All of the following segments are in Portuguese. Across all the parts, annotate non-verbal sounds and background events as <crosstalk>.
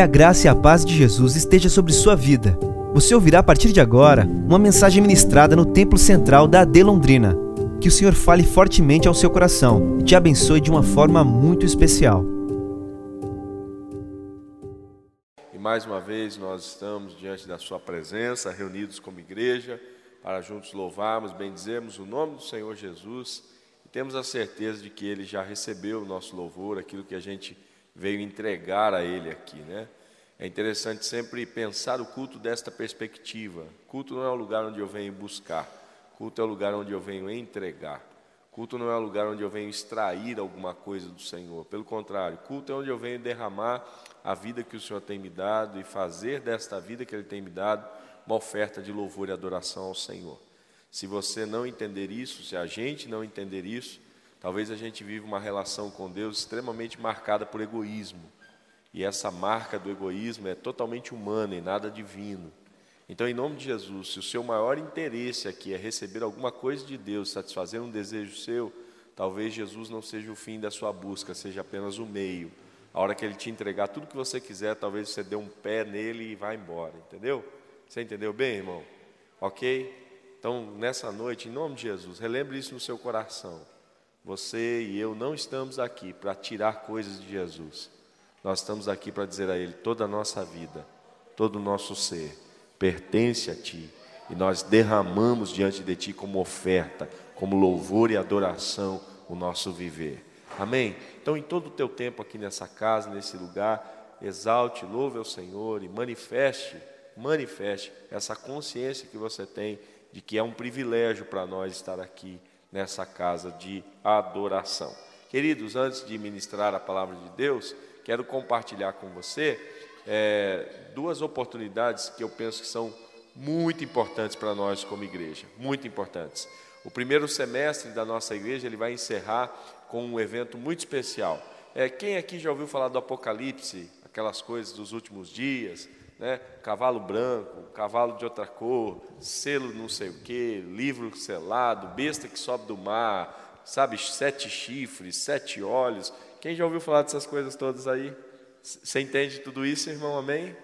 Que a graça e a paz de Jesus esteja sobre sua vida. Você ouvirá a partir de agora uma mensagem ministrada no Templo Central da AD Londrina. Que o Senhor fale fortemente ao seu coração e te abençoe de uma forma muito especial. E mais uma vez nós estamos diante da Sua presença, reunidos como igreja, para juntos louvarmos, bendizermos o nome do Senhor Jesus e temos a certeza de que Ele já recebeu o nosso louvor, aquilo que a gente veio entregar a Ele aqui, né? É interessante sempre pensar o culto desta perspectiva. Culto não é o lugar onde eu venho buscar, culto é o lugar onde eu venho entregar. Culto não é o lugar onde eu venho extrair alguma coisa do Senhor. Pelo contrário, culto é onde eu venho derramar a vida que o Senhor tem me dado e fazer desta vida que Ele tem me dado uma oferta de louvor e adoração ao Senhor. Se você não entender isso, se a gente não entender isso, talvez a gente viva uma relação com Deus extremamente marcada por egoísmo. E essa marca do egoísmo é totalmente humana e nada divino. Então, em nome de Jesus, se o seu maior interesse aqui é receber alguma coisa de Deus, satisfazer um desejo seu, talvez Jesus não seja o fim da sua busca, seja apenas o meio. A hora que ele te entregar tudo que você quiser, talvez você dê um pé nele e vá embora, entendeu? Você entendeu bem, irmão? Ok? Então, nessa noite, em nome de Jesus, relembre isso no seu coração. Você e eu não estamos aqui para tirar coisas de Jesus. Nós estamos aqui para dizer a Ele: toda a nossa vida, todo o nosso ser pertence a Ti. E nós derramamos diante de Ti como oferta, como louvor e adoração o nosso viver. Amém? Então, em todo o teu tempo aqui nessa casa, nesse lugar, exalte, louve ao Senhor e manifeste manifeste essa consciência que você tem de que é um privilégio para nós estar aqui nessa casa de adoração. Queridos, antes de ministrar a palavra de Deus, quero compartilhar com você é, duas oportunidades que eu penso que são muito importantes para nós como igreja, muito importantes. O primeiro semestre da nossa igreja ele vai encerrar com um evento muito especial. É, quem aqui já ouviu falar do Apocalipse, aquelas coisas dos últimos dias? Né? cavalo branco, cavalo de outra cor, selo não sei o que, livro selado, besta que sobe do mar, sabe, sete chifres, sete olhos. Quem já ouviu falar dessas coisas todas aí? Você entende tudo isso, irmão? Amém?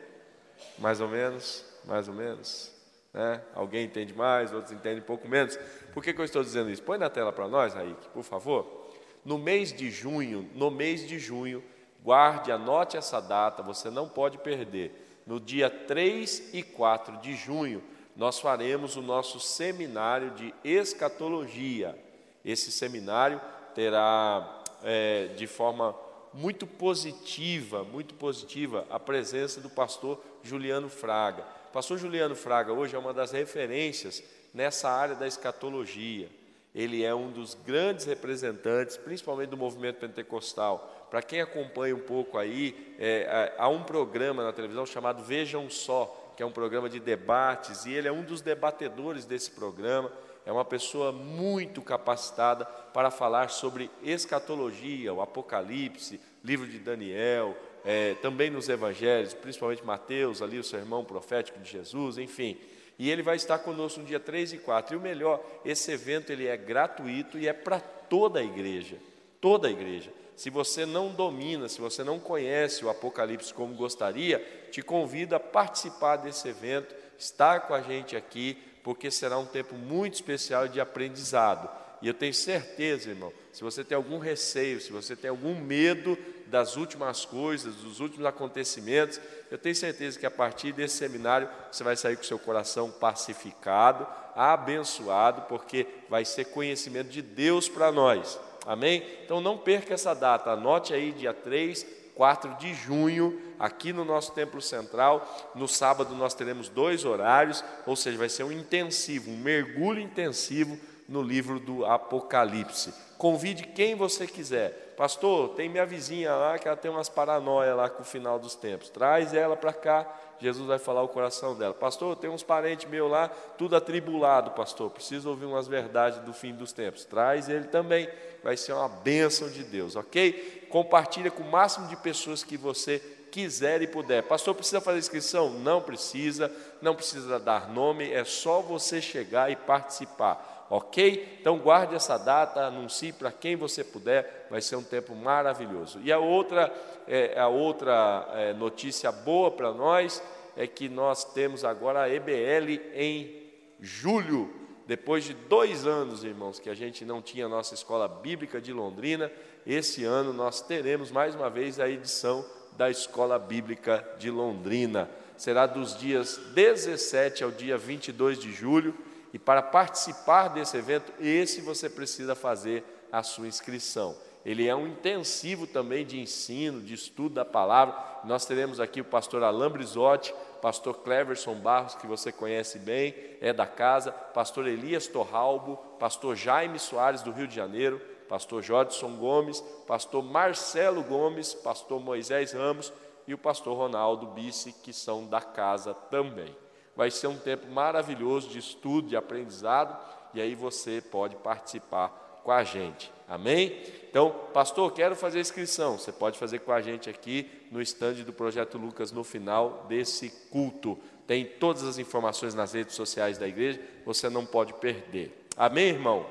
Mais ou menos, mais ou menos. Né? Alguém entende mais, outros entendem um pouco menos. Por que, que eu estou dizendo isso? Põe na tela para nós, Raik, por favor. No mês de junho, no mês de junho, guarde, anote essa data, você não pode perder no dia 3 e 4 de junho, nós faremos o nosso seminário de escatologia. Esse seminário terá é, de forma muito positiva, muito positiva, a presença do pastor Juliano Fraga. O pastor Juliano Fraga hoje é uma das referências nessa área da escatologia. Ele é um dos grandes representantes, principalmente do movimento pentecostal, para quem acompanha um pouco aí, é, há um programa na televisão chamado Vejam Só, que é um programa de debates, e ele é um dos debatedores desse programa. É uma pessoa muito capacitada para falar sobre escatologia, o Apocalipse, livro de Daniel, é, também nos evangelhos, principalmente Mateus, ali o sermão profético de Jesus, enfim. E ele vai estar conosco no dia 3 e 4. E o melhor, esse evento ele é gratuito e é para toda a igreja, toda a igreja. Se você não domina, se você não conhece o Apocalipse como gostaria, te convido a participar desse evento, estar com a gente aqui, porque será um tempo muito especial de aprendizado. E eu tenho certeza, irmão, se você tem algum receio, se você tem algum medo das últimas coisas, dos últimos acontecimentos, eu tenho certeza que a partir desse seminário você vai sair com seu coração pacificado, abençoado, porque vai ser conhecimento de Deus para nós. Amém? Então não perca essa data, anote aí dia 3, 4 de junho, aqui no nosso templo central. No sábado nós teremos dois horários, ou seja, vai ser um intensivo, um mergulho intensivo no livro do Apocalipse. Convide quem você quiser. Pastor, tem minha vizinha lá que ela tem umas paranoias lá com o final dos tempos. Traz ela para cá Jesus vai falar o coração dela. Pastor, tem uns parentes meus lá, tudo atribulado, pastor. Preciso ouvir umas verdades do fim dos tempos. Traz ele também, vai ser uma bênção de Deus, ok? Compartilha com o máximo de pessoas que você quiser e puder. Pastor, precisa fazer inscrição? Não precisa, não precisa dar nome, é só você chegar e participar. Ok? Então guarde essa data, anuncie para quem você puder, vai ser um tempo maravilhoso. E a outra, é, a outra é, notícia boa para nós é que nós temos agora a EBL em julho, depois de dois anos, irmãos, que a gente não tinha a nossa escola bíblica de Londrina, esse ano nós teremos mais uma vez a edição da Escola Bíblica de Londrina. Será dos dias 17 ao dia 22 de julho, e para participar desse evento, esse você precisa fazer a sua inscrição. Ele é um intensivo também de ensino, de estudo da palavra. Nós teremos aqui o pastor Alain Brizotti, pastor Cleverson Barros, que você conhece bem, é da casa, pastor Elias Torralbo, pastor Jaime Soares, do Rio de Janeiro, pastor Jodson Gomes, pastor Marcelo Gomes, pastor Moisés Ramos e o pastor Ronaldo Bice, que são da casa também. Vai ser um tempo maravilhoso de estudo, de aprendizado, e aí você pode participar com a gente. Amém? Então, pastor, quero fazer inscrição. Você pode fazer com a gente aqui no estande do Projeto Lucas no final desse culto. Tem todas as informações nas redes sociais da igreja, você não pode perder. Amém, irmão?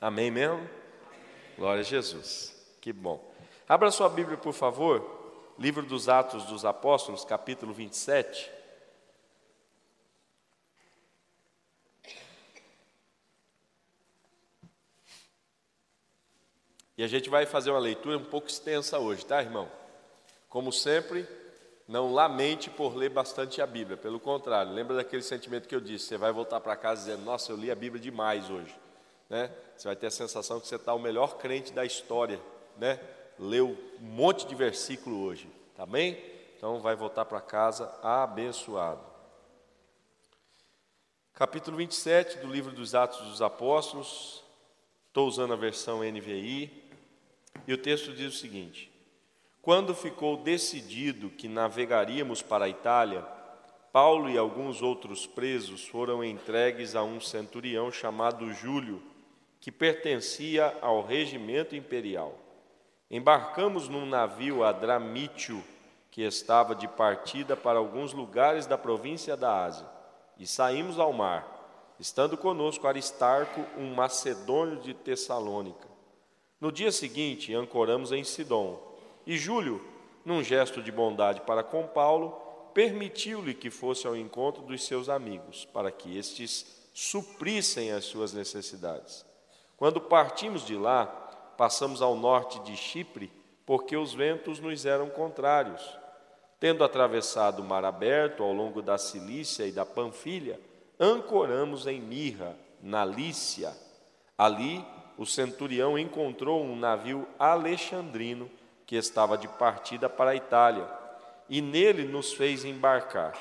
Amém mesmo? Glória a Jesus. Que bom. Abra sua Bíblia, por favor. Livro dos Atos dos Apóstolos, capítulo 27. E a gente vai fazer uma leitura um pouco extensa hoje, tá, irmão? Como sempre, não lamente por ler bastante a Bíblia, pelo contrário, lembra daquele sentimento que eu disse: você vai voltar para casa dizendo, nossa, eu li a Bíblia demais hoje. Né? Você vai ter a sensação que você está o melhor crente da história, né? Leu um monte de versículo hoje, tá bem? Então vai voltar para casa abençoado. Capítulo 27 do livro dos Atos dos Apóstolos, estou usando a versão NVI, e o texto diz o seguinte: Quando ficou decidido que navegaríamos para a Itália, Paulo e alguns outros presos foram entregues a um centurião chamado Júlio, que pertencia ao regimento imperial. Embarcamos num navio Adramítio, que estava de partida para alguns lugares da província da Ásia, e saímos ao mar, estando conosco Aristarco, um macedônio de Tessalônica. No dia seguinte, ancoramos em Sidom, e Júlio, num gesto de bondade para com Paulo, permitiu-lhe que fosse ao encontro dos seus amigos, para que estes suprissem as suas necessidades. Quando partimos de lá, passamos ao norte de Chipre, porque os ventos nos eram contrários. Tendo atravessado o mar aberto ao longo da Cilícia e da Panfilha, ancoramos em Mirra, na Lícia. Ali o centurião encontrou um navio alexandrino que estava de partida para a Itália, e nele nos fez embarcar.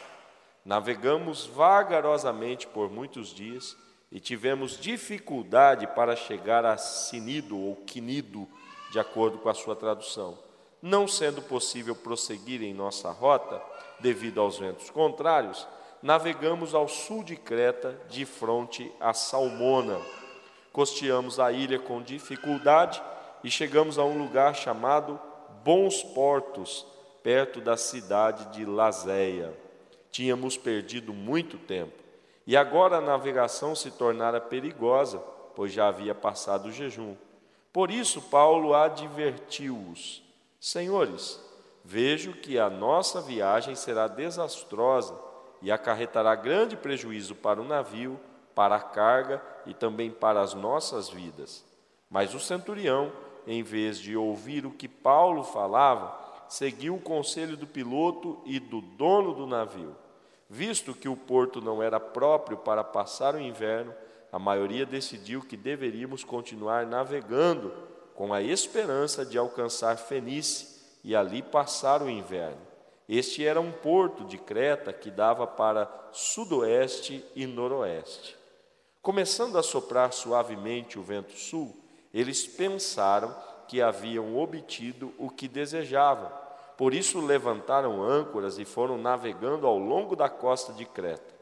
Navegamos vagarosamente por muitos dias e tivemos dificuldade para chegar a Sinido ou Quinido, de acordo com a sua tradução. Não sendo possível prosseguir em nossa rota, devido aos ventos contrários, navegamos ao sul de Creta, de fronte a Salmona costeamos a ilha com dificuldade e chegamos a um lugar chamado Bons Portos, perto da cidade de Lazéia. Tínhamos perdido muito tempo e agora a navegação se tornara perigosa, pois já havia passado o jejum. Por isso, Paulo advertiu-os: Senhores, vejo que a nossa viagem será desastrosa e acarretará grande prejuízo para o navio para a carga e também para as nossas vidas. Mas o centurião, em vez de ouvir o que Paulo falava, seguiu o conselho do piloto e do dono do navio. Visto que o porto não era próprio para passar o inverno, a maioria decidiu que deveríamos continuar navegando com a esperança de alcançar Fenice e ali passar o inverno. Este era um porto de Creta que dava para sudoeste e noroeste. Começando a soprar suavemente o vento sul, eles pensaram que haviam obtido o que desejavam. Por isso levantaram âncoras e foram navegando ao longo da costa de Creta.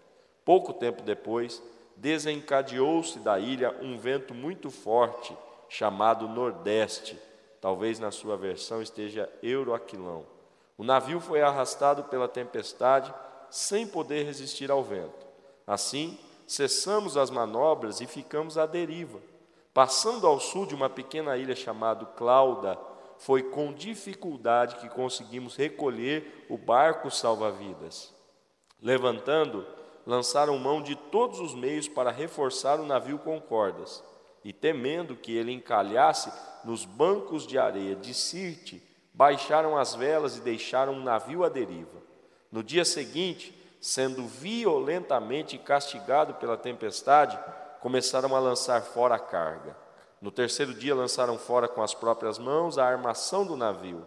Pouco tempo depois, desencadeou-se da ilha um vento muito forte, chamado Nordeste. Talvez na sua versão esteja Euroaquilão. O navio foi arrastado pela tempestade sem poder resistir ao vento. Assim, cessamos as manobras e ficamos à deriva. Passando ao sul de uma pequena ilha chamada Clauda, foi com dificuldade que conseguimos recolher o barco salva-vidas. Levantando, lançaram mão de todos os meios para reforçar o navio com cordas, e temendo que ele encalhasse nos bancos de areia de Sirte, baixaram as velas e deixaram o navio à deriva. No dia seguinte, sendo violentamente castigado pela tempestade, começaram a lançar fora a carga. No terceiro dia lançaram fora com as próprias mãos a armação do navio,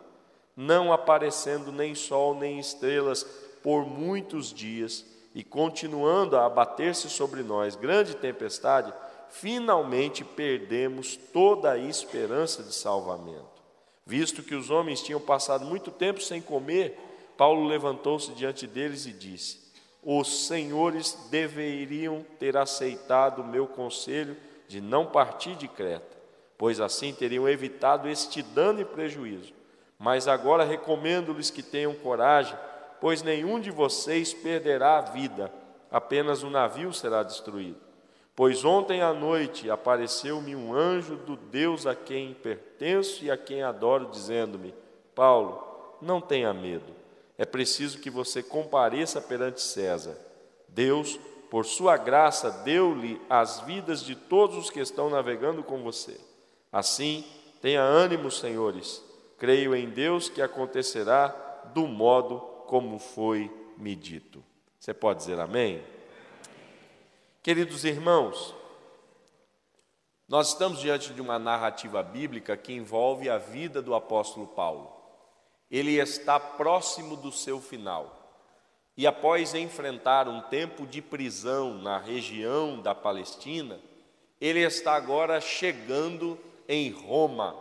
não aparecendo nem sol nem estrelas por muitos dias, e continuando a abater-se sobre nós grande tempestade, finalmente perdemos toda a esperança de salvamento. Visto que os homens tinham passado muito tempo sem comer, Paulo levantou-se diante deles e disse: Os senhores deveriam ter aceitado o meu conselho de não partir de Creta, pois assim teriam evitado este dano e prejuízo. Mas agora recomendo-lhes que tenham coragem, pois nenhum de vocês perderá a vida, apenas o navio será destruído. Pois ontem à noite apareceu-me um anjo do Deus a quem pertenço e a quem adoro, dizendo-me: Paulo, não tenha medo, é preciso que você compareça perante César. Deus por sua graça, deu-lhe as vidas de todos os que estão navegando com você. Assim, tenha ânimo, senhores. Creio em Deus que acontecerá do modo como foi me dito. Você pode dizer amém? Queridos irmãos, nós estamos diante de uma narrativa bíblica que envolve a vida do apóstolo Paulo. Ele está próximo do seu final. E após enfrentar um tempo de prisão na região da Palestina, ele está agora chegando em Roma.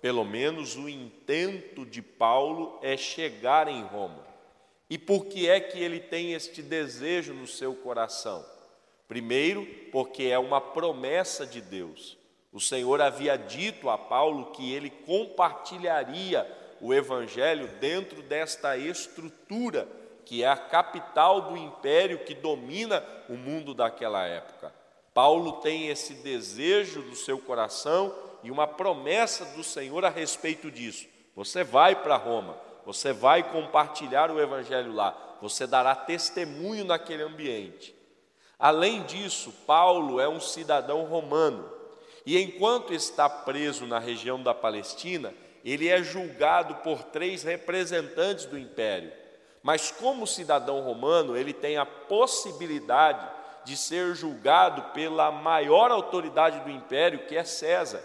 Pelo menos o intento de Paulo é chegar em Roma. E por que é que ele tem este desejo no seu coração? Primeiro, porque é uma promessa de Deus. O Senhor havia dito a Paulo que ele compartilharia o evangelho dentro desta estrutura que é a capital do império que domina o mundo daquela época. Paulo tem esse desejo do seu coração e uma promessa do Senhor a respeito disso. Você vai para Roma, você vai compartilhar o evangelho lá, você dará testemunho naquele ambiente. Além disso, Paulo é um cidadão romano e enquanto está preso na região da Palestina, ele é julgado por três representantes do império mas como cidadão romano, ele tem a possibilidade de ser julgado pela maior autoridade do império, que é César.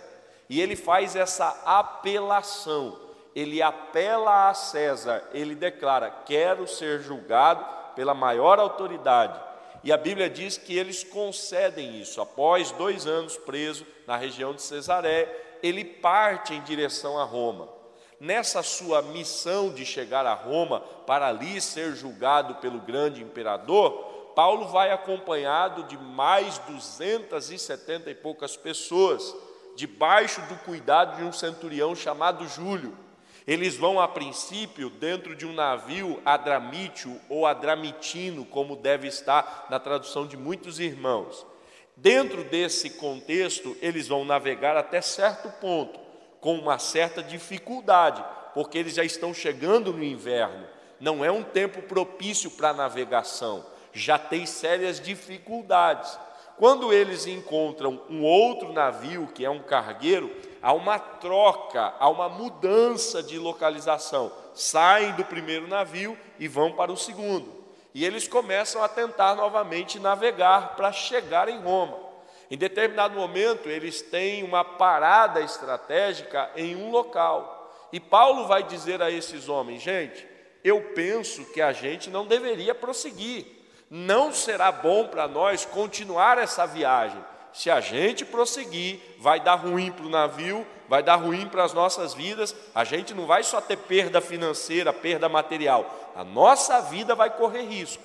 E ele faz essa apelação. Ele apela a César, ele declara: "Quero ser julgado pela maior autoridade". E a Bíblia diz que eles concedem isso. Após dois anos preso na região de Cesaré, ele parte em direção a Roma nessa sua missão de chegar a Roma para ali ser julgado pelo grande imperador, Paulo vai acompanhado de mais 270 e poucas pessoas, debaixo do cuidado de um centurião chamado Júlio. Eles vão, a princípio, dentro de um navio adramítio ou adramitino, como deve estar na tradução de muitos irmãos. Dentro desse contexto, eles vão navegar até certo ponto com uma certa dificuldade, porque eles já estão chegando no inverno. Não é um tempo propício para navegação, já tem sérias dificuldades. Quando eles encontram um outro navio, que é um cargueiro, há uma troca, há uma mudança de localização. Saem do primeiro navio e vão para o segundo. E eles começam a tentar novamente navegar para chegar em Roma. Em determinado momento, eles têm uma parada estratégica em um local. E Paulo vai dizer a esses homens: gente, eu penso que a gente não deveria prosseguir. Não será bom para nós continuar essa viagem. Se a gente prosseguir, vai dar ruim para o navio, vai dar ruim para as nossas vidas. A gente não vai só ter perda financeira, perda material. A nossa vida vai correr risco.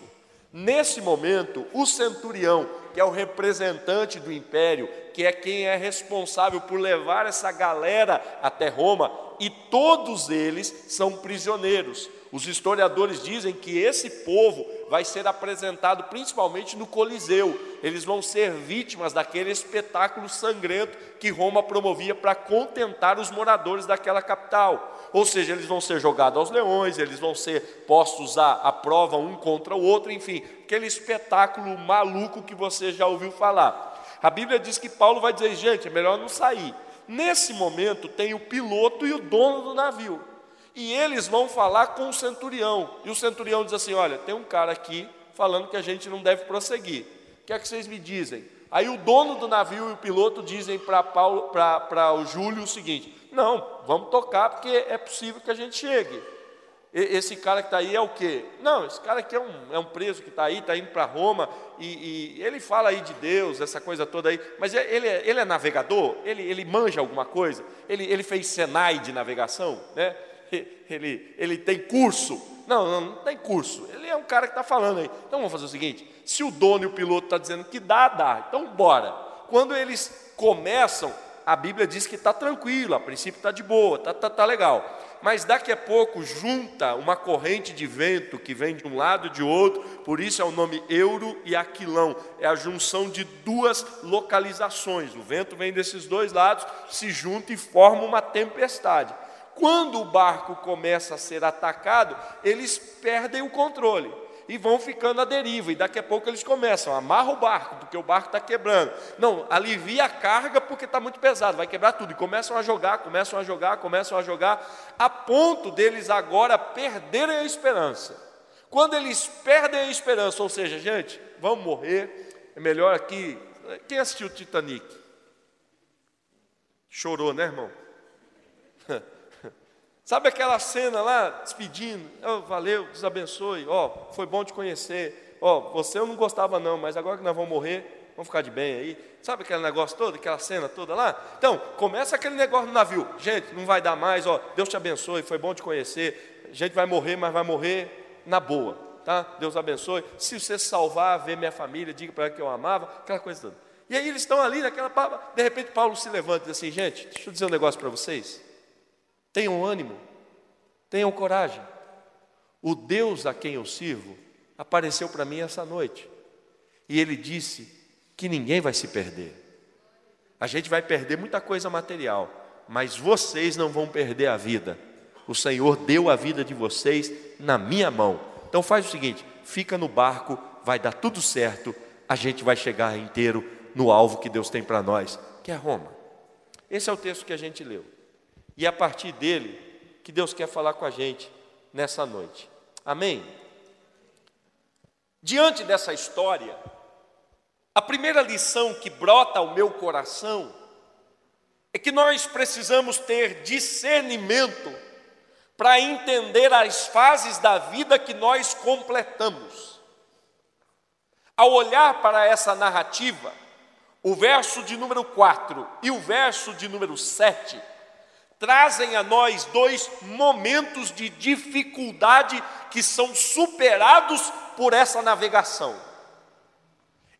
Nesse momento, o centurião, que é o representante do império, que é quem é responsável por levar essa galera até Roma, e todos eles são prisioneiros. Os historiadores dizem que esse povo vai ser apresentado principalmente no Coliseu. Eles vão ser vítimas daquele espetáculo sangrento que Roma promovia para contentar os moradores daquela capital. Ou seja, eles vão ser jogados aos leões, eles vão ser postos à, à prova um contra o outro, enfim, aquele espetáculo maluco que você já ouviu falar. A Bíblia diz que Paulo vai dizer, gente, é melhor não sair. Nesse momento tem o piloto e o dono do navio. E eles vão falar com o centurião. E o centurião diz assim: Olha, tem um cara aqui falando que a gente não deve prosseguir. Que é que vocês me dizem? Aí o dono do navio e o piloto dizem para o Júlio o seguinte: Não, vamos tocar porque é possível que a gente chegue. Esse cara que está aí é o quê? Não, esse cara aqui é um, é um preso que está aí, está indo para Roma, e, e, ele fala aí de Deus, essa coisa toda aí, mas é, ele é, ele é navegador? Ele, ele manja alguma coisa? Ele, ele fez Senai de navegação? Né? Ele, ele tem curso? Não, não, não tem curso. Ele é um cara que está falando aí. Então vamos fazer o seguinte: se o dono e o piloto estão tá dizendo que dá, dá. Então bora. Quando eles começam, a Bíblia diz que está tranquilo, a princípio está de boa, está tá, tá legal mas daqui a pouco junta uma corrente de vento que vem de um lado e de outro, por isso é o nome Euro e Aquilão, é a junção de duas localizações. O vento vem desses dois lados, se junta e forma uma tempestade. Quando o barco começa a ser atacado, eles perdem o controle e vão ficando à deriva. E daqui a pouco eles começam, amarra o barco, porque o barco está quebrando. Não, alivia a carga porque está muito pesado, vai quebrar tudo. E começam a jogar, começam a jogar, começam a jogar, a ponto deles agora perderem a esperança. Quando eles perdem a esperança, ou seja, gente, vamos morrer, é melhor aqui. Quem assistiu o Titanic? Chorou, né, irmão? <laughs> Sabe aquela cena lá, despedindo? Oh, valeu, Deus abençoe. Ó, oh, foi bom te conhecer. Ó, oh, você eu não gostava não, mas agora que nós vamos morrer, vamos ficar de bem aí. Sabe aquele negócio todo, aquela cena toda lá? Então, começa aquele negócio no navio. Gente, não vai dar mais, ó, Deus te abençoe, foi bom te conhecer. A gente vai morrer, mas vai morrer na boa, tá? Deus abençoe. Se você salvar, ver minha família, diga para ela que eu amava, aquela coisa toda. E aí eles estão ali naquela de repente Paulo se levanta e diz assim, gente, deixa eu dizer um negócio para vocês. Tenham ânimo, tenham coragem. O Deus a quem eu sirvo apareceu para mim essa noite e ele disse que ninguém vai se perder. A gente vai perder muita coisa material, mas vocês não vão perder a vida. O Senhor deu a vida de vocês na minha mão. Então faz o seguinte: fica no barco, vai dar tudo certo, a gente vai chegar inteiro no alvo que Deus tem para nós, que é Roma. Esse é o texto que a gente leu. E é a partir dele que Deus quer falar com a gente nessa noite. Amém? Diante dessa história, a primeira lição que brota ao meu coração é que nós precisamos ter discernimento para entender as fases da vida que nós completamos. Ao olhar para essa narrativa, o verso de número 4 e o verso de número 7 trazem a nós dois momentos de dificuldade que são superados por essa navegação.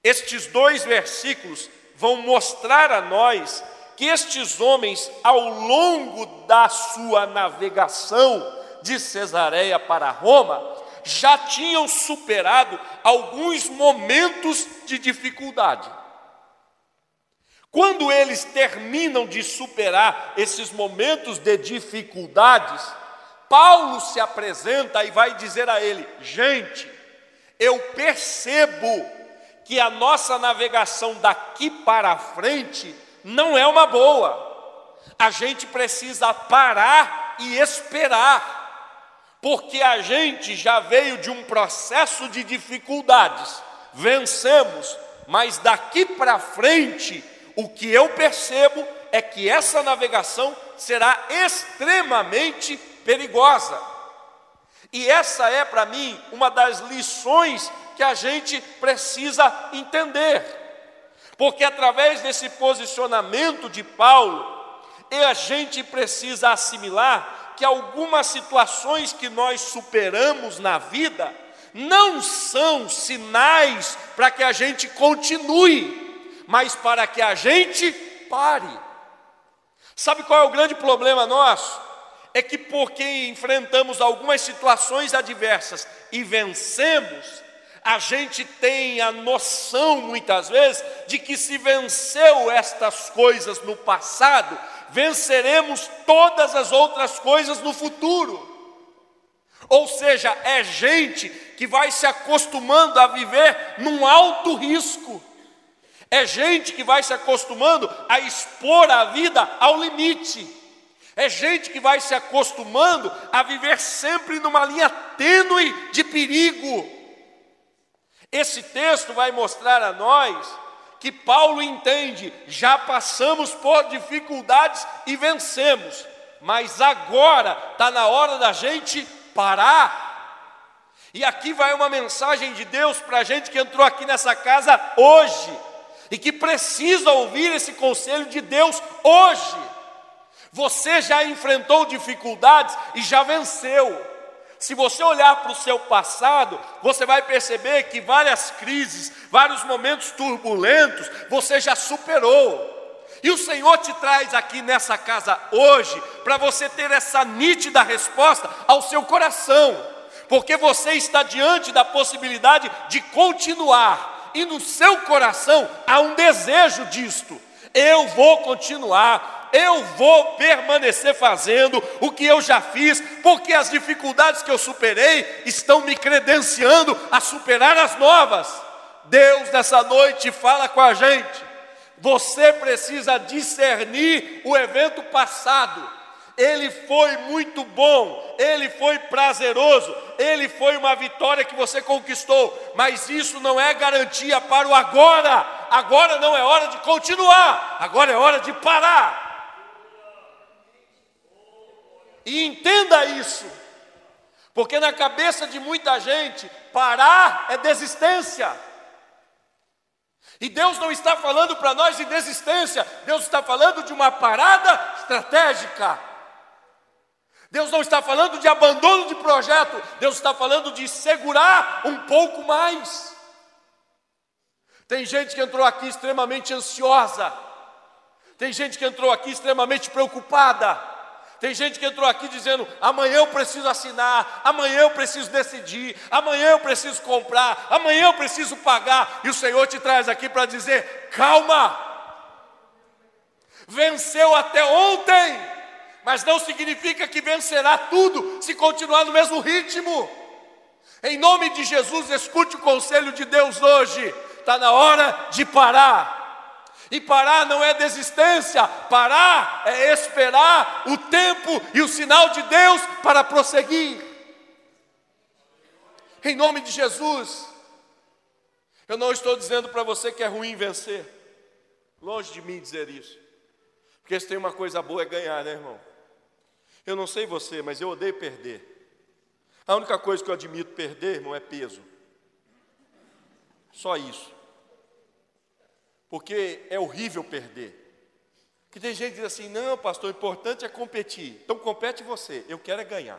Estes dois versículos vão mostrar a nós que estes homens, ao longo da sua navegação de Cesareia para Roma, já tinham superado alguns momentos de dificuldade. Quando eles terminam de superar esses momentos de dificuldades, Paulo se apresenta e vai dizer a ele: gente, eu percebo que a nossa navegação daqui para frente não é uma boa. A gente precisa parar e esperar, porque a gente já veio de um processo de dificuldades, vencemos, mas daqui para frente o que eu percebo é que essa navegação será extremamente perigosa. E essa é para mim uma das lições que a gente precisa entender. Porque através desse posicionamento de Paulo, a gente precisa assimilar que algumas situações que nós superamos na vida não são sinais para que a gente continue mas para que a gente pare. Sabe qual é o grande problema nosso? É que porque enfrentamos algumas situações adversas e vencemos, A gente tem a noção, muitas vezes, de que se venceu estas coisas no passado, venceremos todas as outras coisas no futuro. Ou seja, é gente que vai se acostumando a viver num alto risco. É gente que vai se acostumando a expor a vida ao limite. É gente que vai se acostumando a viver sempre numa linha tênue de perigo. Esse texto vai mostrar a nós que Paulo entende, já passamos por dificuldades e vencemos, mas agora está na hora da gente parar. E aqui vai uma mensagem de Deus para a gente que entrou aqui nessa casa hoje e que precisa ouvir esse conselho de Deus hoje. Você já enfrentou dificuldades e já venceu. Se você olhar para o seu passado, você vai perceber que várias crises, vários momentos turbulentos, você já superou. E o Senhor te traz aqui nessa casa hoje para você ter essa nítida resposta ao seu coração, porque você está diante da possibilidade de continuar, e no seu coração há um desejo disto. Eu vou continuar, eu vou permanecer fazendo o que eu já fiz, porque as dificuldades que eu superei estão me credenciando a superar as novas. Deus nessa noite fala com a gente você precisa discernir o evento passado. Ele foi muito bom, ele foi prazeroso, ele foi uma vitória que você conquistou, mas isso não é garantia para o agora. Agora não é hora de continuar, agora é hora de parar. E entenda isso, porque na cabeça de muita gente, parar é desistência. E Deus não está falando para nós de desistência, Deus está falando de uma parada estratégica. Deus não está falando de abandono de projeto, Deus está falando de segurar um pouco mais. Tem gente que entrou aqui extremamente ansiosa, tem gente que entrou aqui extremamente preocupada. Tem gente que entrou aqui dizendo: amanhã eu preciso assinar, amanhã eu preciso decidir, amanhã eu preciso comprar, amanhã eu preciso pagar. E o Senhor te traz aqui para dizer: calma, venceu até ontem, mas não significa que vencerá tudo se continuar no mesmo ritmo. Em nome de Jesus, escute o conselho de Deus hoje. Está na hora de parar. E parar não é desistência, parar é esperar o tempo e o sinal de Deus para prosseguir. Em nome de Jesus, eu não estou dizendo para você que é ruim vencer, longe de mim dizer isso, porque se tem uma coisa boa é ganhar, né, irmão? Eu não sei você, mas eu odeio perder. A única coisa que eu admito perder, irmão, é peso. Só isso porque é horrível perder. Que tem gente que diz assim: não, pastor, o importante é competir. Então compete você, eu quero é ganhar.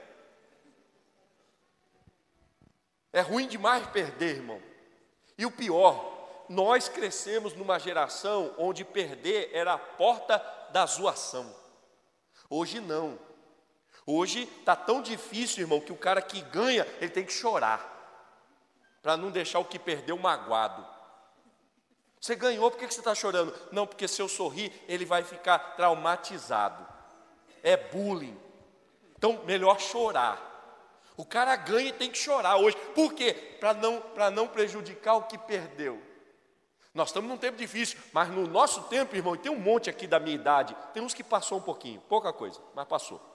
É ruim demais perder, irmão. E o pior, nós crescemos numa geração onde perder era a porta da zoação. Hoje não. Hoje está tão difícil, irmão, que o cara que ganha, ele tem que chorar. Para não deixar o que perdeu magoado. Você ganhou, por que você está chorando? Não, porque se eu sorrir, ele vai ficar traumatizado. É bullying. Então, melhor chorar. O cara ganha e tem que chorar hoje. Por quê? Para não, não prejudicar o que perdeu. Nós estamos num tempo difícil, mas no nosso tempo, irmão, tem um monte aqui da minha idade, tem uns que passou um pouquinho, pouca coisa, mas passou.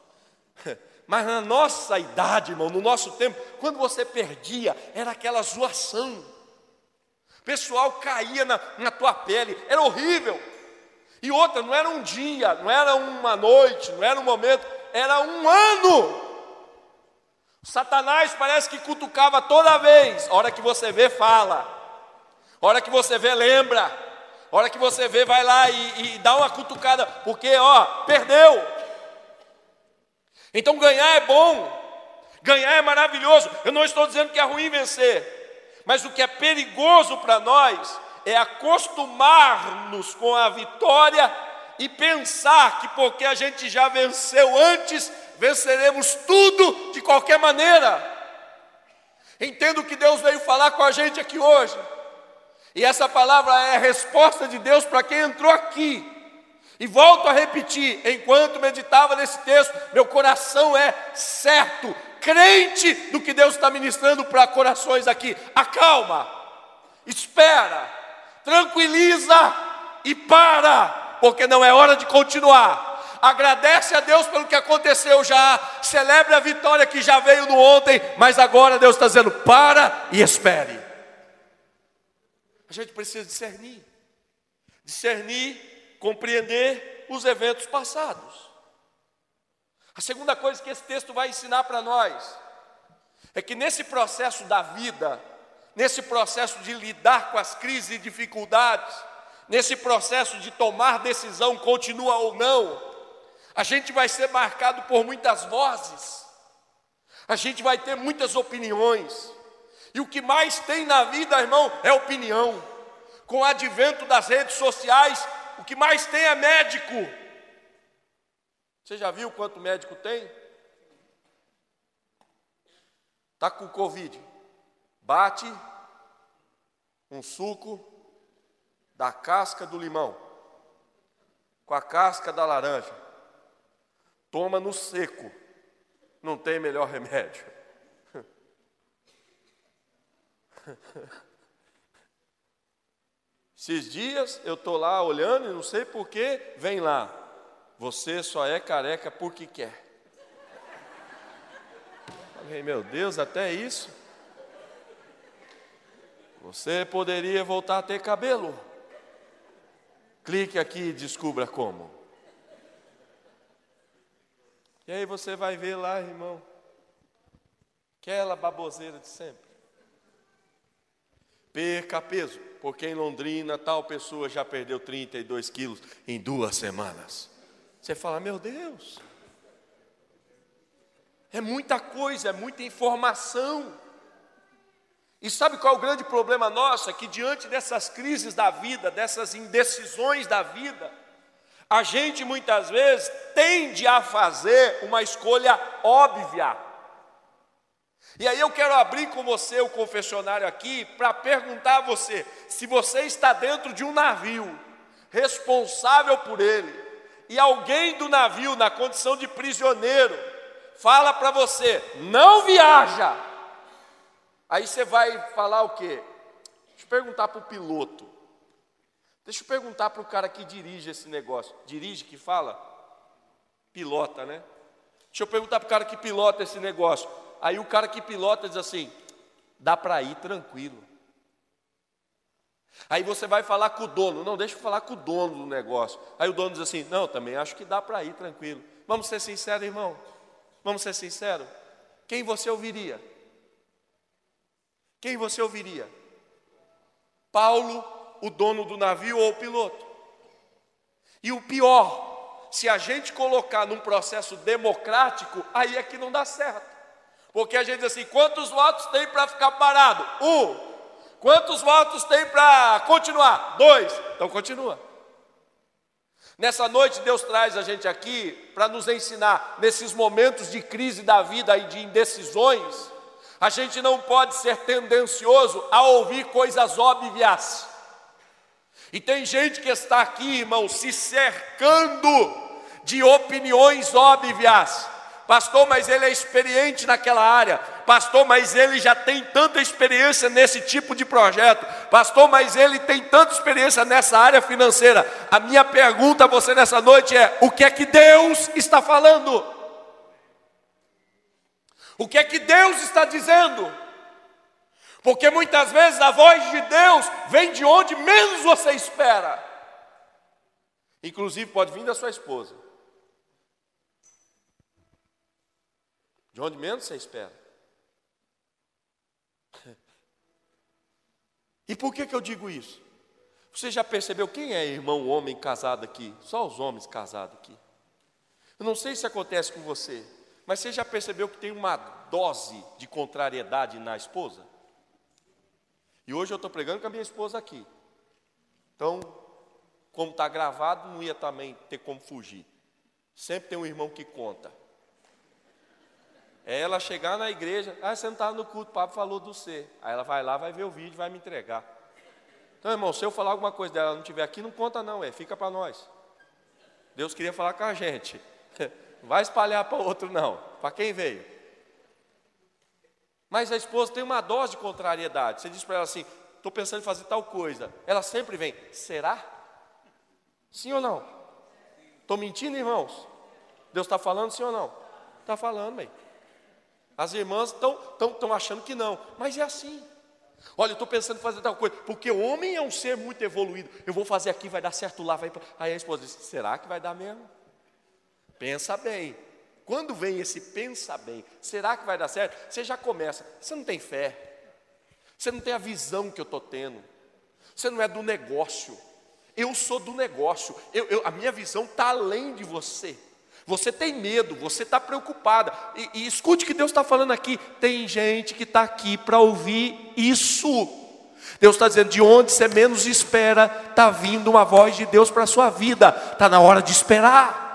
<laughs> Mas na nossa idade, irmão, no nosso tempo, quando você perdia, era aquela zoação pessoal caía na, na tua pele, era horrível. E outra, não era um dia, não era uma noite, não era um momento, era um ano. Satanás parece que cutucava toda vez. A hora que você vê, fala. A hora que você vê, lembra. A hora que você vê, vai lá e, e dá uma cutucada, porque, ó, perdeu. Então ganhar é bom, ganhar é maravilhoso. Eu não estou dizendo que é ruim vencer, mas o que é perigoso para nós é acostumar-nos com a vitória e pensar que porque a gente já venceu antes, venceremos tudo de qualquer maneira. Entendo que Deus veio falar com a gente aqui hoje. E essa palavra é a resposta de Deus para quem entrou aqui. E volto a repetir, enquanto meditava nesse texto, meu coração é certo, crente do que Deus está ministrando para corações aqui. Acalma, espera, tranquiliza e para, porque não é hora de continuar agradece a Deus pelo que aconteceu já, celebre a vitória que já veio no ontem, mas agora Deus está dizendo: para e espere. A gente precisa discernir, discernir, compreender os eventos passados. A segunda coisa que esse texto vai ensinar para nós é que nesse processo da vida, nesse processo de lidar com as crises e dificuldades, nesse processo de tomar decisão, continua ou não, a gente vai ser marcado por muitas vozes, a gente vai ter muitas opiniões, e o que mais tem na vida, irmão, é opinião. Com o advento das redes sociais, o que mais tem é médico. Você já viu quanto médico tem? Está com Covid. Bate um suco da casca do limão com a casca da laranja Toma no seco, não tem melhor remédio. <laughs> Esses dias eu estou lá olhando e não sei porquê, vem lá. Você só é careca porque quer. Falei, meu Deus, até isso. Você poderia voltar a ter cabelo. Clique aqui e descubra como. E aí você vai ver lá, irmão, aquela baboseira de sempre. Perca peso, porque em Londrina tal pessoa já perdeu 32 quilos em duas semanas. Você fala, meu Deus, é muita coisa, é muita informação. E sabe qual é o grande problema nosso? É que diante dessas crises da vida, dessas indecisões da vida, a gente muitas vezes tende a fazer uma escolha óbvia. E aí eu quero abrir com você o confessionário aqui para perguntar a você se você está dentro de um navio, responsável por ele, e alguém do navio, na condição de prisioneiro, fala para você: não viaja. Aí você vai falar o quê? Deixa eu perguntar para o piloto. Deixa eu perguntar para o cara que dirige esse negócio. Dirige que fala? Pilota, né? Deixa eu perguntar para o cara que pilota esse negócio. Aí o cara que pilota diz assim: dá para ir tranquilo. Aí você vai falar com o dono, não, deixa eu falar com o dono do negócio. Aí o dono diz assim: não, também acho que dá para ir tranquilo. Vamos ser sinceros, irmão? Vamos ser sinceros? Quem você ouviria? Quem você ouviria? Paulo o dono do navio ou o piloto. E o pior, se a gente colocar num processo democrático, aí é que não dá certo. Porque a gente diz assim: quantos votos tem para ficar parado? Um. Quantos votos tem para continuar? Dois. Então continua. Nessa noite, Deus traz a gente aqui para nos ensinar, nesses momentos de crise da vida e de indecisões, a gente não pode ser tendencioso a ouvir coisas óbvias. E tem gente que está aqui, irmão, se cercando de opiniões óbvias. Pastor, mas ele é experiente naquela área. Pastor, mas ele já tem tanta experiência nesse tipo de projeto. Pastor, mas ele tem tanta experiência nessa área financeira. A minha pergunta a você nessa noite é: o que é que Deus está falando? O que é que Deus está dizendo? Porque muitas vezes a voz de Deus vem de onde menos você espera. Inclusive pode vir da sua esposa. De onde menos você espera. E por que, que eu digo isso? Você já percebeu quem é irmão homem casado aqui? Só os homens casados aqui. Eu não sei se acontece com você, mas você já percebeu que tem uma dose de contrariedade na esposa? E hoje eu estou pregando com a minha esposa aqui. Então, como está gravado, não ia também ter como fugir. Sempre tem um irmão que conta. é ela chegar na igreja, ah, você não está no culto, o papo falou do você. Aí ela vai lá, vai ver o vídeo, vai me entregar. Então, irmão, se eu falar alguma coisa dela, não estiver aqui, não conta não, é, fica para nós. Deus queria falar com a gente. <laughs> Não vai espalhar para outro não, para quem veio. Mas a esposa tem uma dose de contrariedade. Você diz para ela assim: estou pensando em fazer tal coisa. Ela sempre vem: será? Sim ou não? Estou mentindo, irmãos? Deus está falando sim ou não? Está falando, bem. As irmãs estão achando que não, mas é assim. Olha, estou pensando em fazer tal coisa, porque o homem é um ser muito evoluído. Eu vou fazer aqui, vai dar certo lá, vai. Aí a esposa diz: será que vai dar mesmo? Pensa bem. Quando vem esse pensa bem, será que vai dar certo? Você já começa. Você não tem fé. Você não tem a visão que eu estou tendo. Você não é do negócio. Eu sou do negócio. Eu, eu, a minha visão está além de você. Você tem medo, você está preocupada. E, e escute o que Deus está falando aqui. Tem gente que está aqui para ouvir isso. Deus está dizendo: de onde você menos espera, está vindo uma voz de Deus para a sua vida. Está na hora de esperar.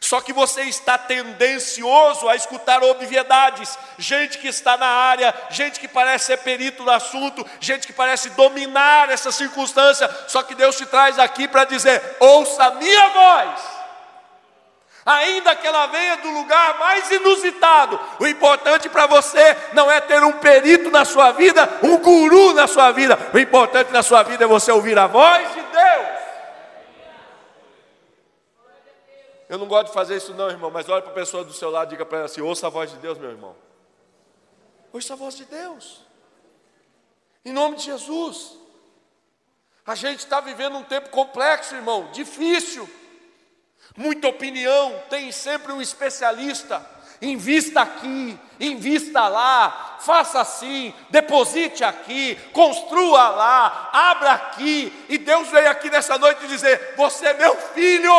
Só que você está tendencioso a escutar obviedades, gente que está na área, gente que parece ser perito no assunto, gente que parece dominar essa circunstância, só que Deus te traz aqui para dizer: ouça a minha voz ainda que ela venha do lugar mais inusitado. O importante para você não é ter um perito na sua vida, um guru na sua vida. O importante na sua vida é você ouvir a voz de Deus. Eu não gosto de fazer isso não, irmão, mas olha para a pessoa do seu lado e diga para ela assim: ouça a voz de Deus, meu irmão. Ouça a voz de Deus. Em nome de Jesus. A gente está vivendo um tempo complexo, irmão, difícil muita opinião, tem sempre um especialista. Invista aqui, invista lá, faça assim, deposite aqui, construa lá, abra aqui. E Deus veio aqui nessa noite dizer: Você é meu filho.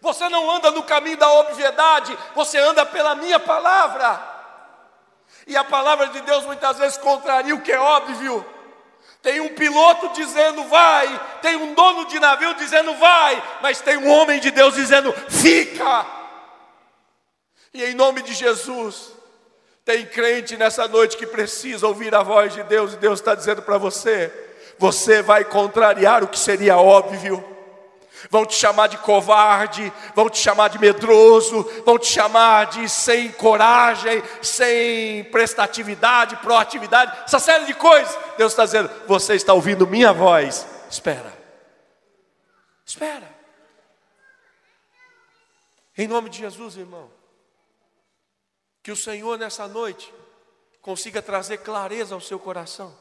Você não anda no caminho da obviedade, você anda pela minha palavra. E a palavra de Deus muitas vezes contraria o que é óbvio. Tem um piloto dizendo vai, tem um dono de navio dizendo vai, mas tem um homem de Deus dizendo fica. E em nome de Jesus, tem crente nessa noite que precisa ouvir a voz de Deus, e Deus está dizendo para você: você vai contrariar o que seria óbvio vão te chamar de covarde, vão te chamar de medroso, vão te chamar de sem coragem, sem prestatividade, proatividade, essa série de coisas. Deus está dizendo: você está ouvindo minha voz, espera, espera. Em nome de Jesus, irmão, que o Senhor nessa noite consiga trazer clareza ao seu coração.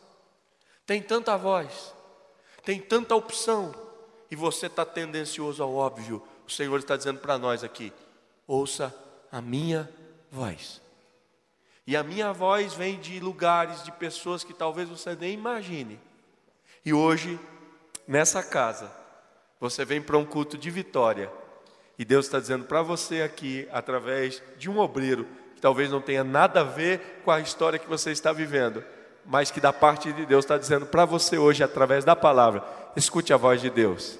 Tem tanta voz, tem tanta opção e você está tendencioso ao óbvio, o Senhor está dizendo para nós aqui: ouça a minha voz. E a minha voz vem de lugares, de pessoas que talvez você nem imagine. E hoje, nessa casa, você vem para um culto de vitória. E Deus está dizendo para você aqui, através de um obreiro, que talvez não tenha nada a ver com a história que você está vivendo, mas que da parte de Deus está dizendo para você hoje, através da palavra: escute a voz de Deus.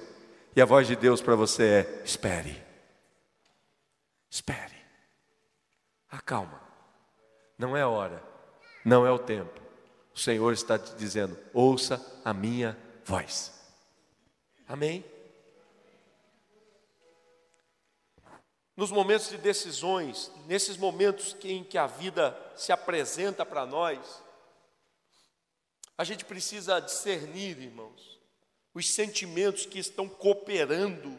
E a voz de Deus para você é: espere, espere, acalma, não é a hora, não é o tempo. O Senhor está te dizendo: ouça a minha voz. Amém? Nos momentos de decisões, nesses momentos em que a vida se apresenta para nós, a gente precisa discernir, irmãos, os sentimentos que estão cooperando,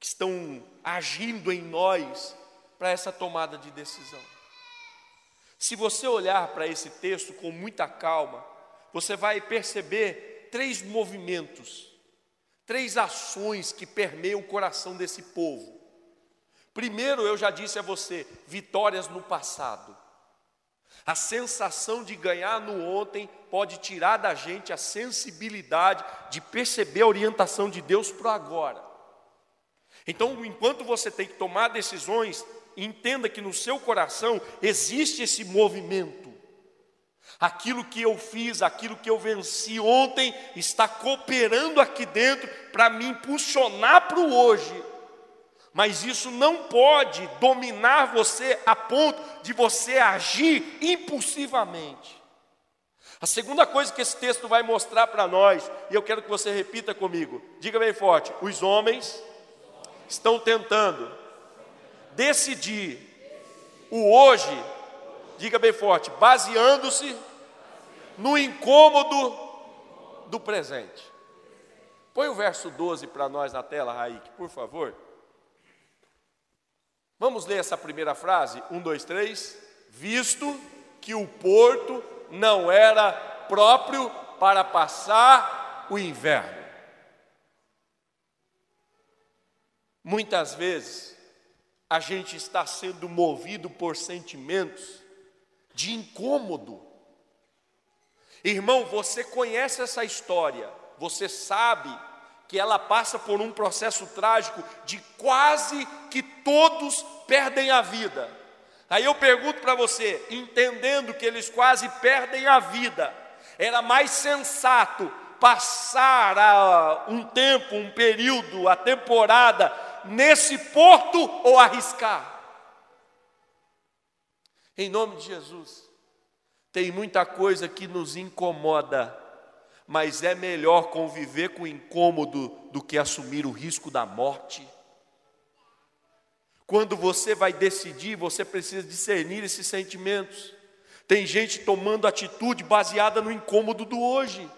que estão agindo em nós para essa tomada de decisão. Se você olhar para esse texto com muita calma, você vai perceber três movimentos, três ações que permeiam o coração desse povo. Primeiro, eu já disse a você, vitórias no passado. A sensação de ganhar no ontem pode tirar da gente a sensibilidade de perceber a orientação de Deus para agora. Então, enquanto você tem que tomar decisões, entenda que no seu coração existe esse movimento. Aquilo que eu fiz, aquilo que eu venci ontem, está cooperando aqui dentro para me impulsionar para o hoje. Mas isso não pode dominar você a ponto de você agir impulsivamente. A segunda coisa que esse texto vai mostrar para nós, e eu quero que você repita comigo, diga bem forte: os homens estão tentando decidir o hoje, diga bem forte, baseando-se no incômodo do presente. Põe o verso 12 para nós na tela, Raik, por favor. Vamos ler essa primeira frase? Um, dois, três. Visto que o porto não era próprio para passar o inverno. Muitas vezes, a gente está sendo movido por sentimentos de incômodo. Irmão, você conhece essa história, você sabe que ela passa por um processo trágico de quase que todos perdem a vida. Aí eu pergunto para você, entendendo que eles quase perdem a vida, era mais sensato passar a, um tempo, um período, a temporada nesse porto ou arriscar? Em nome de Jesus, tem muita coisa que nos incomoda mas é melhor conviver com o incômodo do que assumir o risco da morte. Quando você vai decidir, você precisa discernir esses sentimentos. Tem gente tomando atitude baseada no incômodo do hoje.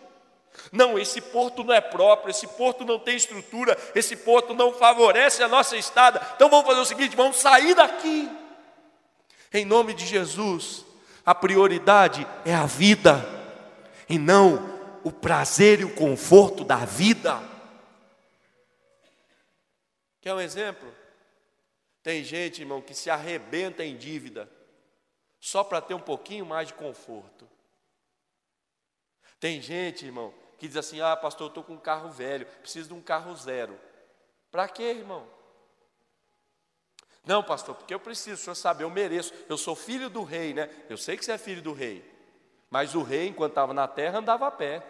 Não, esse porto não é próprio, esse porto não tem estrutura, esse porto não favorece a nossa estada. Então vamos fazer o seguinte: vamos sair daqui. Em nome de Jesus, a prioridade é a vida e não o prazer e o conforto da vida. Quer um exemplo? Tem gente, irmão, que se arrebenta em dívida só para ter um pouquinho mais de conforto. Tem gente, irmão, que diz assim: Ah, pastor, eu estou com um carro velho, preciso de um carro zero. Para quê, irmão? Não, pastor, porque eu preciso, o senhor sabe, eu mereço, eu sou filho do rei, né? Eu sei que você é filho do rei. Mas o rei, enquanto estava na terra, andava a pé.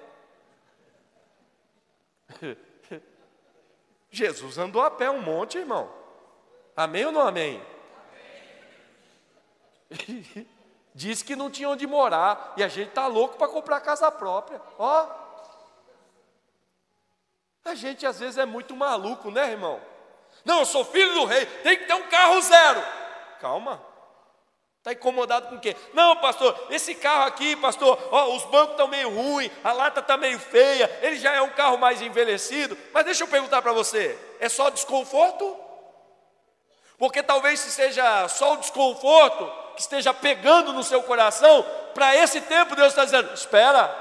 <laughs> Jesus andou a pé um monte, irmão. Amém ou não amém? amém. <laughs> Diz que não tinha onde morar e a gente tá louco para comprar casa própria. Ó. A gente às vezes é muito maluco, né, irmão? Não, eu sou filho do rei, tem que ter um carro zero. Calma. Está incomodado com o quê? Não, pastor, esse carro aqui, pastor, ó, os bancos estão meio ruins, a lata está meio feia, ele já é um carro mais envelhecido. Mas deixa eu perguntar para você: é só desconforto? Porque talvez se seja só o desconforto que esteja pegando no seu coração, para esse tempo Deus está dizendo: espera,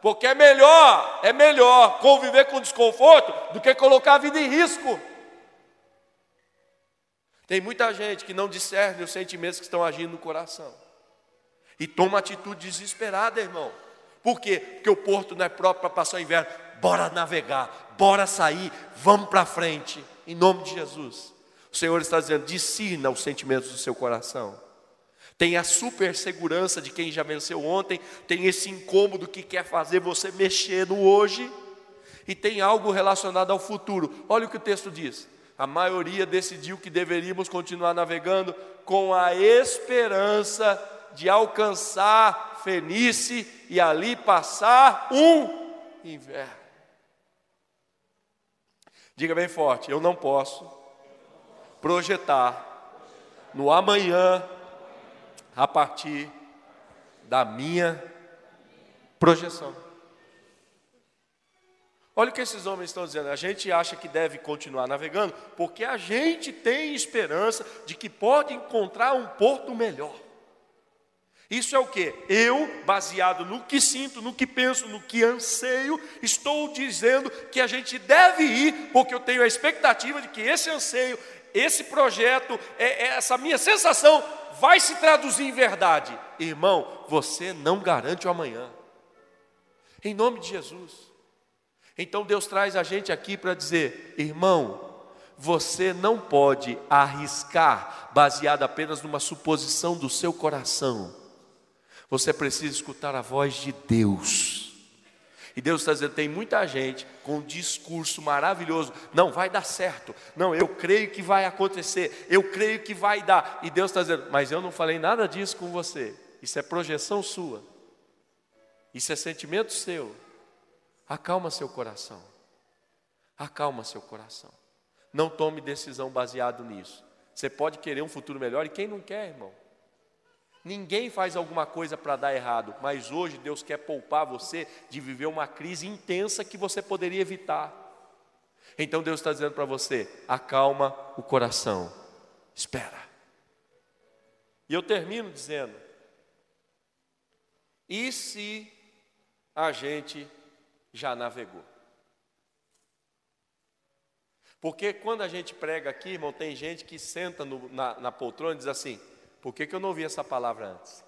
porque é melhor, é melhor conviver com desconforto do que colocar a vida em risco. Tem muita gente que não discerne os sentimentos que estão agindo no coração. E toma atitude desesperada, irmão. Por quê? Porque o porto não é próprio para passar o inverno. Bora navegar, bora sair, vamos para frente. Em nome de Jesus. O Senhor está dizendo: discina os sentimentos do seu coração. Tem a super segurança de quem já venceu ontem, tem esse incômodo que quer fazer você mexer no hoje, e tem algo relacionado ao futuro. Olha o que o texto diz: a maioria decidiu que deveríamos continuar navegando com a esperança de alcançar Fenice e ali passar um inverno. Diga bem forte: eu não posso projetar no amanhã a partir da minha projeção. Olha o que esses homens estão dizendo. A gente acha que deve continuar navegando porque a gente tem esperança de que pode encontrar um porto melhor. Isso é o que? Eu, baseado no que sinto, no que penso, no que anseio, estou dizendo que a gente deve ir, porque eu tenho a expectativa de que esse anseio, esse projeto, é, é essa minha sensação vai se traduzir em verdade. Irmão, você não garante o amanhã. Em nome de Jesus. Então Deus traz a gente aqui para dizer, irmão, você não pode arriscar baseado apenas numa suposição do seu coração. Você precisa escutar a voz de Deus. E Deus está dizendo: tem muita gente com um discurso maravilhoso. Não, vai dar certo. Não, eu creio que vai acontecer. Eu creio que vai dar. E Deus está dizendo: mas eu não falei nada disso com você. Isso é projeção sua. Isso é sentimento seu. Acalma seu coração. Acalma seu coração. Não tome decisão baseado nisso. Você pode querer um futuro melhor e quem não quer, irmão? Ninguém faz alguma coisa para dar errado, mas hoje Deus quer poupar você de viver uma crise intensa que você poderia evitar. Então Deus está dizendo para você: acalma o coração, espera. E eu termino dizendo: e se a gente já navegou? Porque quando a gente prega aqui, irmão, tem gente que senta no, na, na poltrona e diz assim: por que, que eu não ouvi essa palavra antes?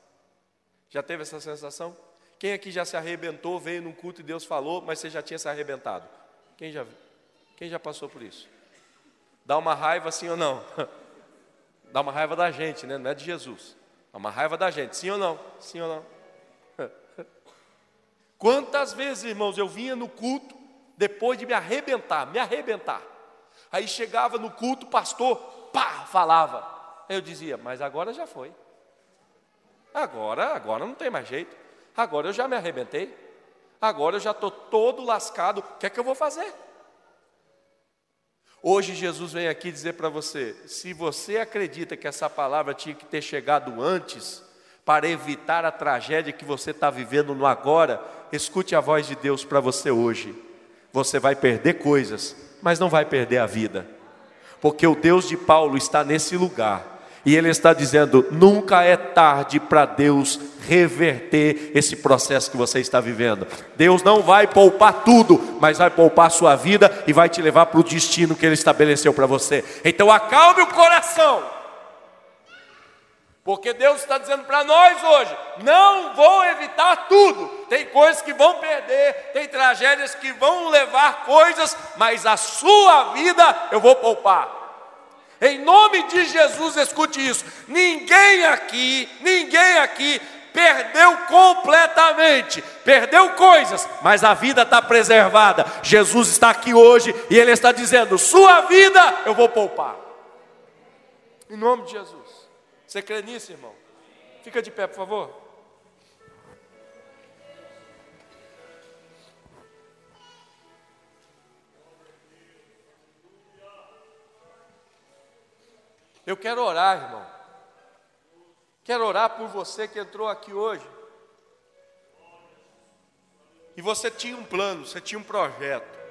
Já teve essa sensação? Quem aqui já se arrebentou, veio num culto e Deus falou, mas você já tinha se arrebentado? Quem já, quem já passou por isso? Dá uma raiva sim ou não? <laughs> Dá uma raiva da gente, né? não é de Jesus. Dá uma raiva da gente, sim ou não? Sim ou não? Quantas vezes, irmãos, eu vinha no culto depois de me arrebentar, me arrebentar. Aí chegava no culto, pastor, pá, falava. Eu dizia, mas agora já foi. Agora, agora não tem mais jeito. Agora eu já me arrebentei. Agora eu já estou todo lascado. O que é que eu vou fazer? Hoje Jesus vem aqui dizer para você: se você acredita que essa palavra tinha que ter chegado antes, para evitar a tragédia que você está vivendo no agora, escute a voz de Deus para você hoje. Você vai perder coisas, mas não vai perder a vida, porque o Deus de Paulo está nesse lugar e ele está dizendo: nunca é tarde para Deus reverter esse processo que você está vivendo. Deus não vai poupar tudo, mas vai poupar a sua vida e vai te levar para o destino que Ele estabeleceu para você. Então acalme o coração, porque Deus está dizendo para nós hoje: não vou evitar tudo. Tem coisas que vão perder, tem tragédias que vão levar coisas, mas a sua vida eu vou poupar. Em nome de Jesus, escute isso. Ninguém aqui, ninguém aqui perdeu completamente, perdeu coisas, mas a vida está preservada. Jesus está aqui hoje e Ele está dizendo: Sua vida eu vou poupar. Em nome de Jesus. Você crê nisso, irmão? Fica de pé, por favor. Eu quero orar, irmão. Quero orar por você que entrou aqui hoje. E você tinha um plano, você tinha um projeto.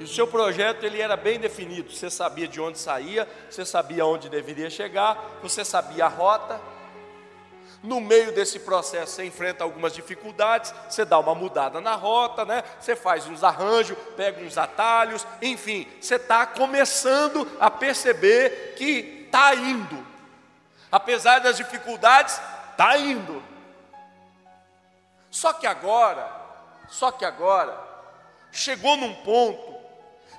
E o seu projeto ele era bem definido. Você sabia de onde saía, você sabia onde deveria chegar, você sabia a rota. No meio desse processo, você enfrenta algumas dificuldades, você dá uma mudada na rota, né? Você faz uns arranjos, pega uns atalhos, enfim, você está começando a perceber que está indo. Apesar das dificuldades, está indo. Só que agora, só que agora, chegou num ponto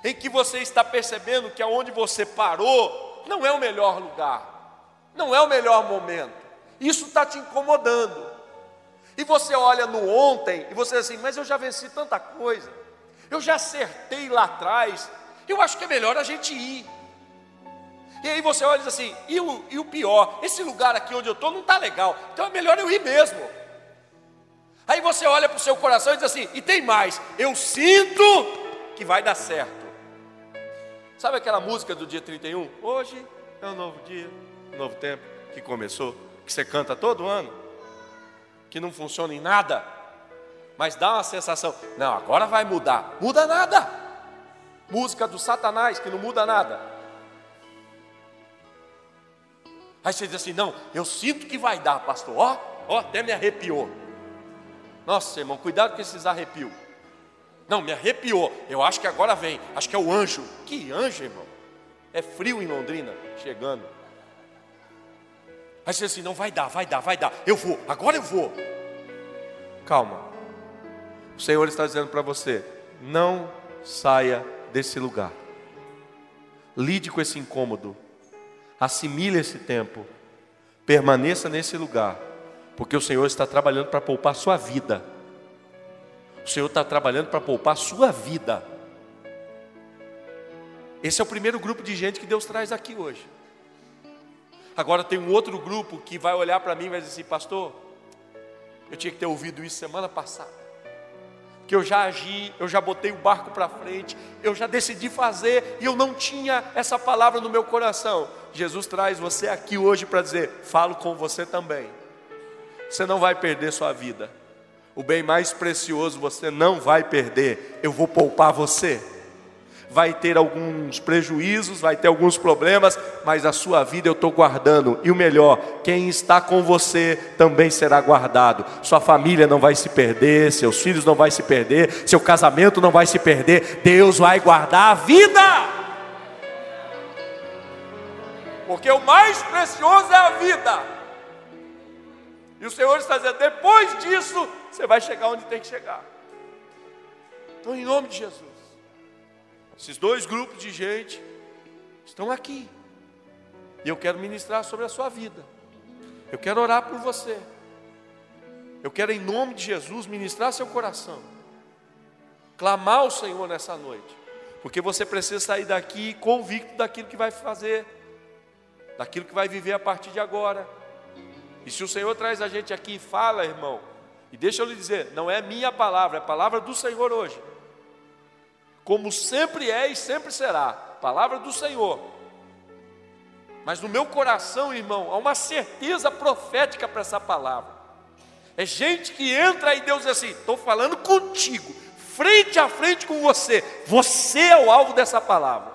em que você está percebendo que aonde você parou não é o melhor lugar, não é o melhor momento. Isso está te incomodando. E você olha no ontem e você diz assim, mas eu já venci tanta coisa, eu já acertei lá atrás, eu acho que é melhor a gente ir. E aí você olha e diz assim, e o, e o pior, esse lugar aqui onde eu estou não está legal, então é melhor eu ir mesmo. Aí você olha para o seu coração e diz assim, e tem mais, eu sinto que vai dar certo. Sabe aquela música do dia 31? Hoje é um novo dia, um novo tempo que começou que você canta todo ano, que não funciona em nada, mas dá uma sensação, não, agora vai mudar. Muda nada. Música do Satanás que não muda nada. Aí você diz assim: não, eu sinto que vai dar, pastor. Ó, ó, até me arrepiou. Nossa, irmão, cuidado com esses arrepios. Não, me arrepiou. Eu acho que agora vem. Acho que é o anjo. Que anjo, irmão? É frio em Londrina, chegando. Aí você assim: não vai dar, vai dar, vai dar. Eu vou, agora eu vou. Calma. O Senhor está dizendo para você: não saia desse lugar. Lide com esse incômodo. Assimile esse tempo. Permaneça nesse lugar. Porque o Senhor está trabalhando para poupar sua vida. O Senhor está trabalhando para poupar a sua vida. Esse é o primeiro grupo de gente que Deus traz aqui hoje. Agora tem um outro grupo que vai olhar para mim e vai dizer assim, pastor, eu tinha que ter ouvido isso semana passada que eu já agi, eu já botei o barco para frente, eu já decidi fazer e eu não tinha essa palavra no meu coração. Jesus traz você aqui hoje para dizer: falo com você também. Você não vai perder sua vida. O bem mais precioso você não vai perder. Eu vou poupar você vai ter alguns prejuízos, vai ter alguns problemas, mas a sua vida eu estou guardando. E o melhor, quem está com você também será guardado. Sua família não vai se perder, seus filhos não vai se perder, seu casamento não vai se perder. Deus vai guardar a vida. Porque o mais precioso é a vida. E o Senhor está dizendo: depois disso, você vai chegar onde tem que chegar. Então, em nome de Jesus. Esses dois grupos de gente estão aqui. E eu quero ministrar sobre a sua vida. Eu quero orar por você. Eu quero, em nome de Jesus, ministrar seu coração. Clamar ao Senhor nessa noite. Porque você precisa sair daqui convicto daquilo que vai fazer, daquilo que vai viver a partir de agora. E se o Senhor traz a gente aqui e fala, irmão, e deixa eu lhe dizer, não é minha palavra, é a palavra do Senhor hoje como sempre é e sempre será, palavra do Senhor. Mas no meu coração, irmão, há uma certeza profética para essa palavra. É gente que entra e Deus diz assim: estou falando contigo, frente a frente com você. Você é o alvo dessa palavra.